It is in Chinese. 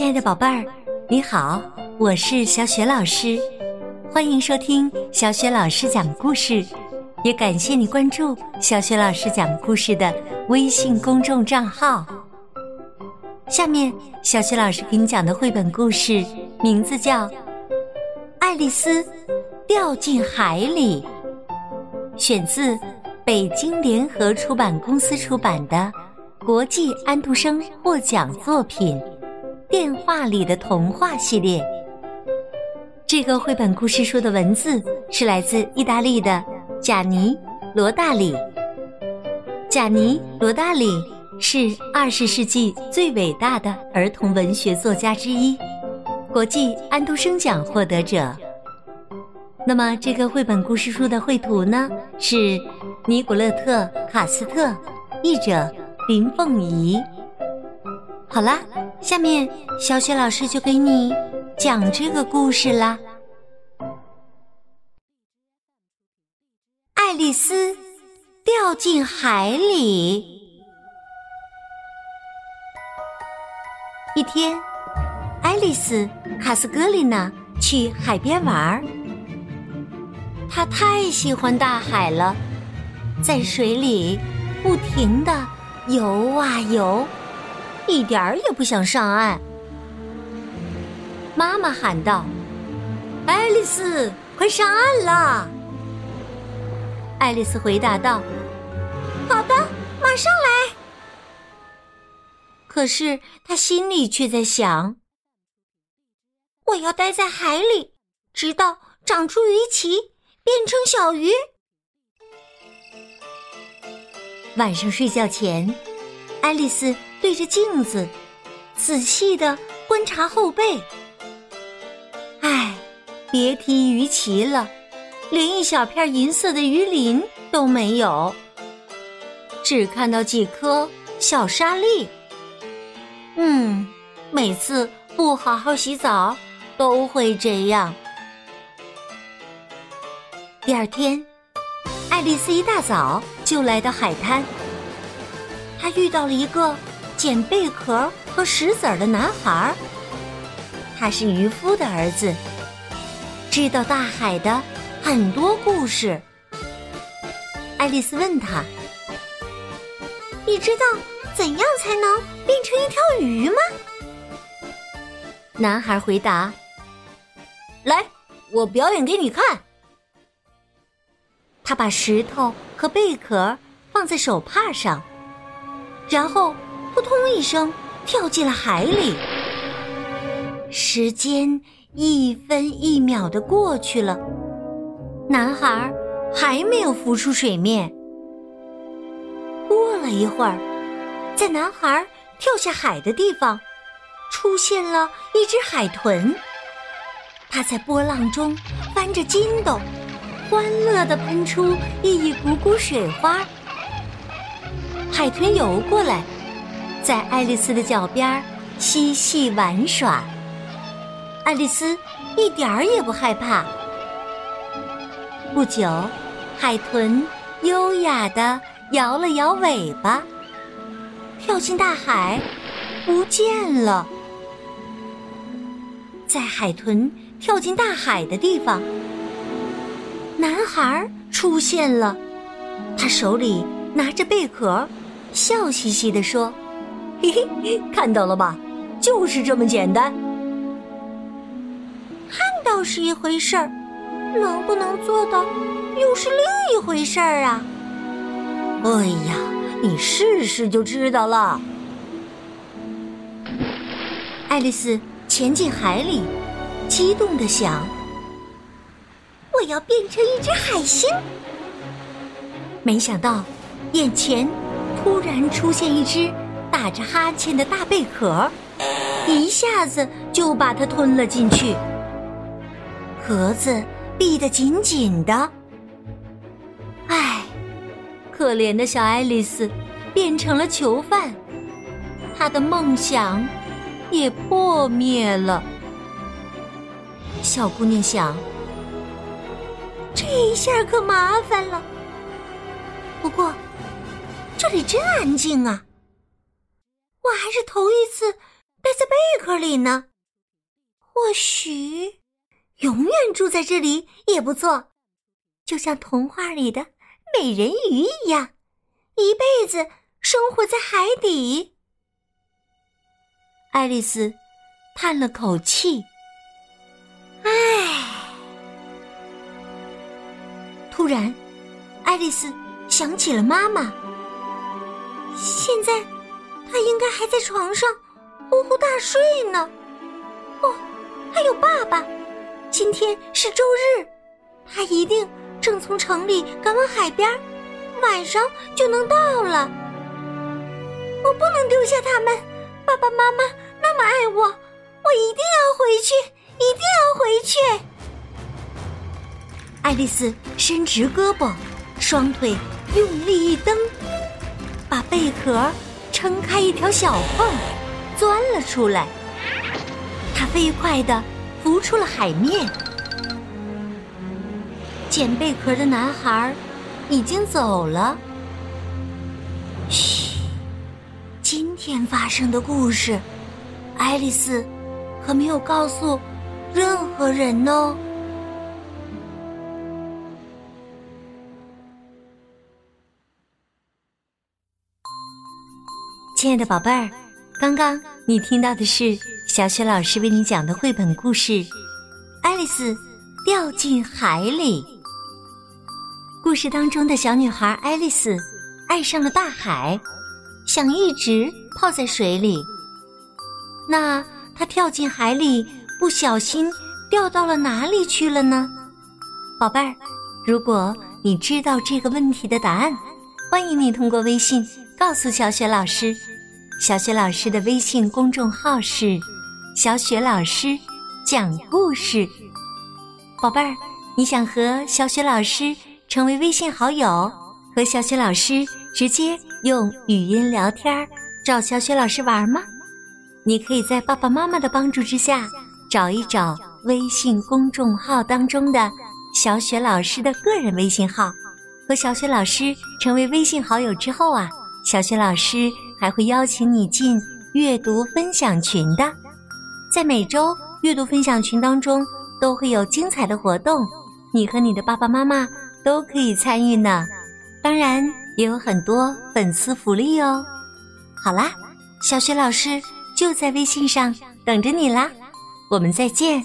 亲爱的宝贝儿，你好，我是小雪老师，欢迎收听小雪老师讲故事，也感谢你关注小雪老师讲故事的微信公众账号。下面，小雪老师给你讲的绘本故事名字叫《爱丽丝掉进海里》，选自北京联合出版公司出版的国际安徒生获奖作品。电话里的童话系列，这个绘本故事书的文字是来自意大利的贾尼·罗大里。贾尼·罗大里是二十世纪最伟大的儿童文学作家之一，国际安徒生奖获得者。那么，这个绘本故事书的绘图呢，是尼古勒特·卡斯特，译者林凤仪。好啦。下面，小雪老师就给你讲这个故事啦。爱丽丝掉进海里。一天，爱丽丝卡斯格丽娜去海边玩儿。她太喜欢大海了，在水里不停的游啊游。一点儿也不想上岸。妈妈喊道：“爱丽丝，快上岸啦！”爱丽丝回答道：“好的，马上来。”可是她心里却在想：“我要待在海里，直到长出鱼鳍，变成小鱼。”晚上睡觉前，爱丽丝。对着镜子，仔细的观察后背。唉，别提鱼鳍了，连一小片银色的鱼鳞都没有，只看到几颗小沙粒。嗯，每次不好好洗澡都会这样。第二天，爱丽丝一大早就来到海滩，她遇到了一个。捡贝壳和石子儿的男孩，他是渔夫的儿子，知道大海的很多故事。爱丽丝问他：“你知道怎样才能变成一条鱼吗？”男孩回答：“来，我表演给你看。”他把石头和贝壳放在手帕上，然后。扑通一声，跳进了海里。时间一分一秒的过去了，男孩还没有浮出水面。过了一会儿，在男孩跳下海的地方，出现了一只海豚。它在波浪中翻着筋斗，欢乐的喷出一股股水花。海豚游过来。在爱丽丝的脚边嬉戏玩耍，爱丽丝一点儿也不害怕。不久，海豚优雅的摇了摇尾巴，跳进大海，不见了。在海豚跳进大海的地方，男孩出现了，他手里拿着贝壳，笑嘻嘻地说。嘿嘿，看到了吧？就是这么简单。看到是一回事儿，能不能做到又是另一回事儿啊！哎呀，你试试就知道了。爱丽丝潜进海里，激动的想：“我要变成一只海星。”没想到，眼前突然出现一只。打着哈欠的大贝壳，一下子就把它吞了进去。盒子闭得紧紧的。唉，可怜的小爱丽丝变成了囚犯，她的梦想也破灭了。小姑娘想：这一下可麻烦了。不过，这里真安静啊。我还是头一次待在贝壳里呢？或许永远住在这里也不错，就像童话里的美人鱼一样，一辈子生活在海底。爱丽丝叹了口气：“唉。”突然，爱丽丝想起了妈妈。现在，他应该还在床上呼呼大睡呢。哦，还有爸爸，今天是周日，他一定正从城里赶往海边，晚上就能到了。我不能丢下他们，爸爸妈妈那么爱我，我一定要回去，一定要回去。爱丽丝伸直胳膊，双腿用力一蹬。把贝壳撑开一条小缝，钻了出来。他飞快地浮出了海面。捡贝壳的男孩已经走了。嘘，今天发生的故事，爱丽丝可没有告诉任何人哦。亲爱的宝贝儿，刚刚你听到的是小雪老师为你讲的绘本故事《爱丽丝掉进海里》。故事当中的小女孩爱丽丝爱上了大海，想一直泡在水里。那她跳进海里，不小心掉到了哪里去了呢？宝贝儿，如果你知道这个问题的答案，欢迎你通过微信告诉小雪老师。小雪老师的微信公众号是“小雪老师讲故事”。宝贝儿，你想和小雪老师成为微信好友，和小雪老师直接用语音聊天，找小雪老师玩吗？你可以在爸爸妈妈的帮助之下，找一找微信公众号当中的小雪老师的个人微信号，和小雪老师成为微信好友之后啊，小雪老师。还会邀请你进阅读分享群的，在每周阅读分享群当中都会有精彩的活动，你和你的爸爸妈妈都可以参与呢。当然也有很多粉丝福利哦。好啦，小雪老师就在微信上等着你啦，我们再见。